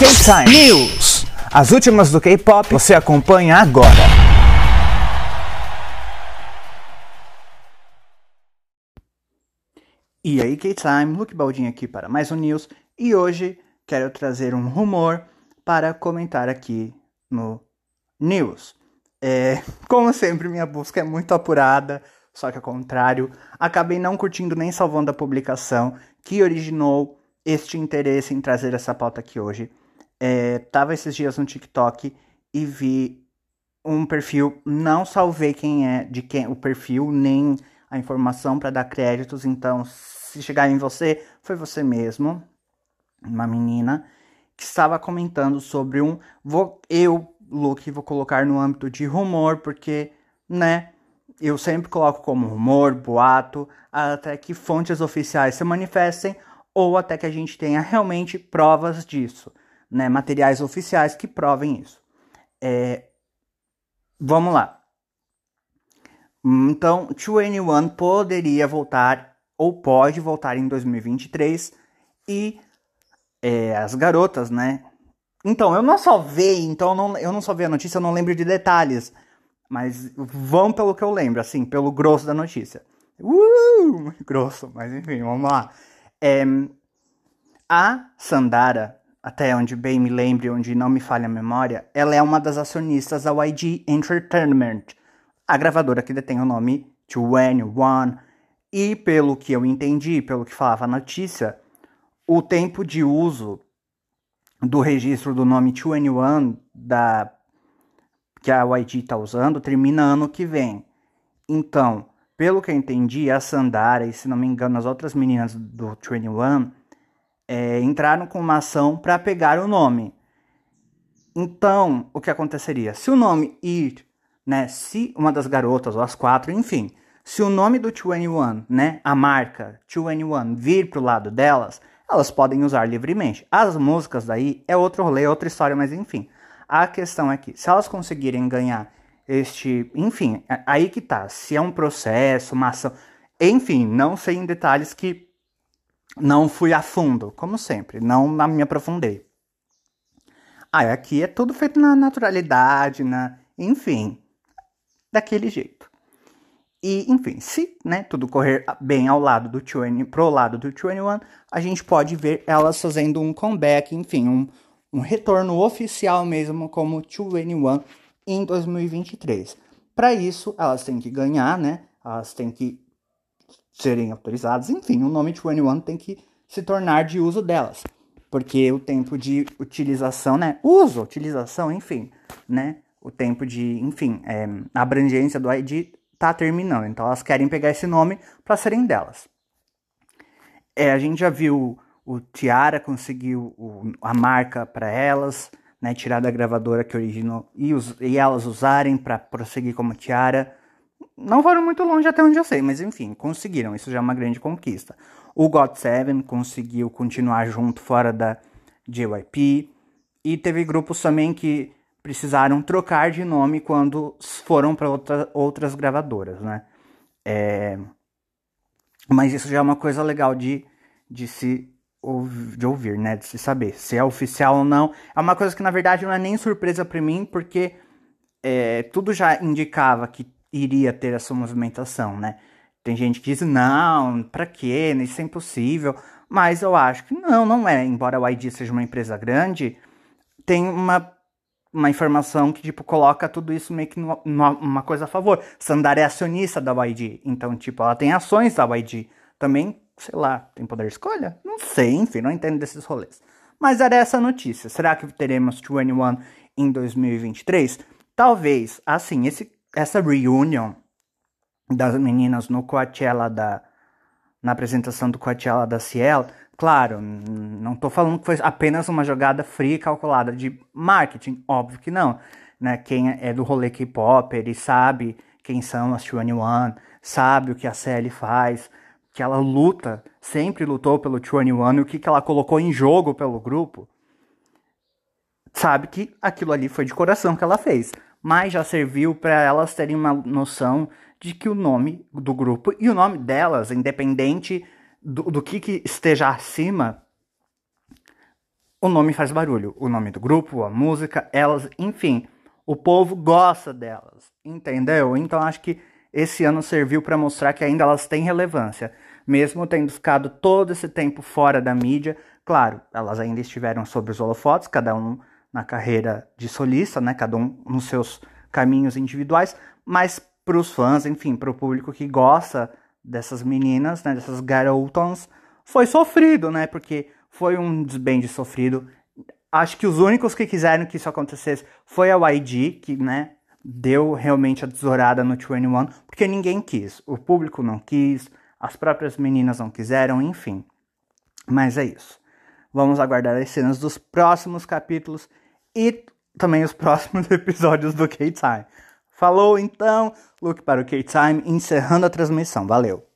K-Time News. As últimas do K-pop você acompanha agora. E aí, K-Time, Luke Baldin aqui para mais um News e hoje quero trazer um rumor para comentar aqui no News. É, como sempre, minha busca é muito apurada, só que ao contrário, acabei não curtindo nem salvando a publicação que originou este interesse em trazer essa pauta aqui hoje. É, tava esses dias no TikTok e vi um perfil, não salvei quem é, de quem o perfil, nem a informação para dar créditos, então se chegar em você, foi você mesmo, uma menina que estava comentando sobre um vou eu, Luke, vou colocar no âmbito de rumor, porque, né, eu sempre coloco como rumor, boato, até que fontes oficiais se manifestem ou até que a gente tenha realmente provas disso, né? Materiais oficiais que provem isso. É... Vamos lá. Então, 2NE1 poderia voltar ou pode voltar em 2023 e é, as garotas, né? Então, eu não só vi, então eu não, eu não só vi a notícia, eu não lembro de detalhes. Mas vão pelo que eu lembro, assim, pelo grosso da notícia. Uh, grosso, mas enfim, vamos lá. É, a Sandara, até onde bem me lembre, onde não me falha a memória, ela é uma das acionistas da YG Entertainment, a gravadora que detém o nome 2NE1. E pelo que eu entendi, pelo que falava a notícia, o tempo de uso do registro do nome 2NE1 da que a YG está usando termina ano que vem. Então, pelo que eu entendi, a Sandara e, se não me engano, as outras meninas do 21 é, entraram com uma ação para pegar o nome. Então, o que aconteceria? Se o nome ir, né, se uma das garotas ou as quatro, enfim, se o nome do 21, né, a marca 21 vir pro lado delas, elas podem usar livremente. As músicas daí é outro rolê, outra história, mas enfim. A questão é que se elas conseguirem ganhar este, enfim, é, aí que tá, se é um processo, uma ação, enfim, não sei em detalhes que não fui a fundo, como sempre, não me aprofundei. Ah, aqui é tudo feito na naturalidade, na, enfim, daquele jeito. E, enfim, se né, tudo correr bem ao lado do 20, pro lado do 21, a gente pode ver elas fazendo um comeback, enfim, um, um retorno oficial mesmo como 21 em 2023. Para isso, elas têm que ganhar, né? Elas têm que serem autorizadas. Enfim, o nome 21 tem que se tornar de uso delas. Porque o tempo de utilização, né? Uso, utilização, enfim, né? O tempo de, enfim, é, abrangência do ID tá terminando. Então elas querem pegar esse nome para serem delas. É, a gente já viu o Tiara conseguiu o, a marca para elas né, tirar da gravadora que originou e, us, e elas usarem para prosseguir como tiara. Não foram muito longe até onde eu sei, mas enfim, conseguiram. Isso já é uma grande conquista. O God7 conseguiu continuar junto fora da JYP. E teve grupos também que precisaram trocar de nome quando foram para outra, outras gravadoras, né? É... Mas isso já é uma coisa legal de, de se de ouvir, né? De se saber se é oficial ou não. É uma coisa que na verdade não é nem surpresa para mim, porque é, tudo já indicava que iria ter essa movimentação, né? Tem gente que diz, não, pra quê? Isso é impossível. Mas eu acho que não, não é. Embora a YG seja uma empresa grande, tem uma, uma informação que, tipo, coloca tudo isso meio que numa, numa coisa a favor. Sandar é acionista da YG, então, tipo, ela tem ações da YG. Também sei lá, tem poder de escolha? Não sei, enfim, não entendo desses rolês. Mas era essa notícia. Será que teremos 21 em 2023? Talvez, assim, esse, essa reunião das meninas no Coachella da na apresentação do Coachella da Ciel, claro, não estou falando que foi apenas uma jogada fria e calculada de marketing, óbvio que não, né? Quem é do rolê K-pop, ele sabe quem são as 21, sabe o que a CL faz, que ela luta, sempre lutou pelo 21 e o que, que ela colocou em jogo pelo grupo, sabe que aquilo ali foi de coração que ela fez. Mas já serviu para elas terem uma noção de que o nome do grupo e o nome delas, independente do, do que, que esteja acima, o nome faz barulho. O nome do grupo, a música, elas, enfim. O povo gosta delas, entendeu? Então acho que esse ano serviu para mostrar que ainda elas têm relevância, mesmo tendo ficado todo esse tempo fora da mídia. Claro, elas ainda estiveram sob os holofotes, cada um na carreira de solista, né? Cada um nos seus caminhos individuais, mas para os fãs, enfim, para o público que gosta dessas meninas, né? Dessas garotons, foi sofrido, né? Porque foi um desbande sofrido. Acho que os únicos que quiseram que isso acontecesse foi a YG, que, né? deu realmente a tesourada no 21, porque ninguém quis. O público não quis, as próprias meninas não quiseram, enfim. Mas é isso. Vamos aguardar as cenas dos próximos capítulos e também os próximos episódios do K-Time. Falou então, look para o K-Time, encerrando a transmissão. Valeu!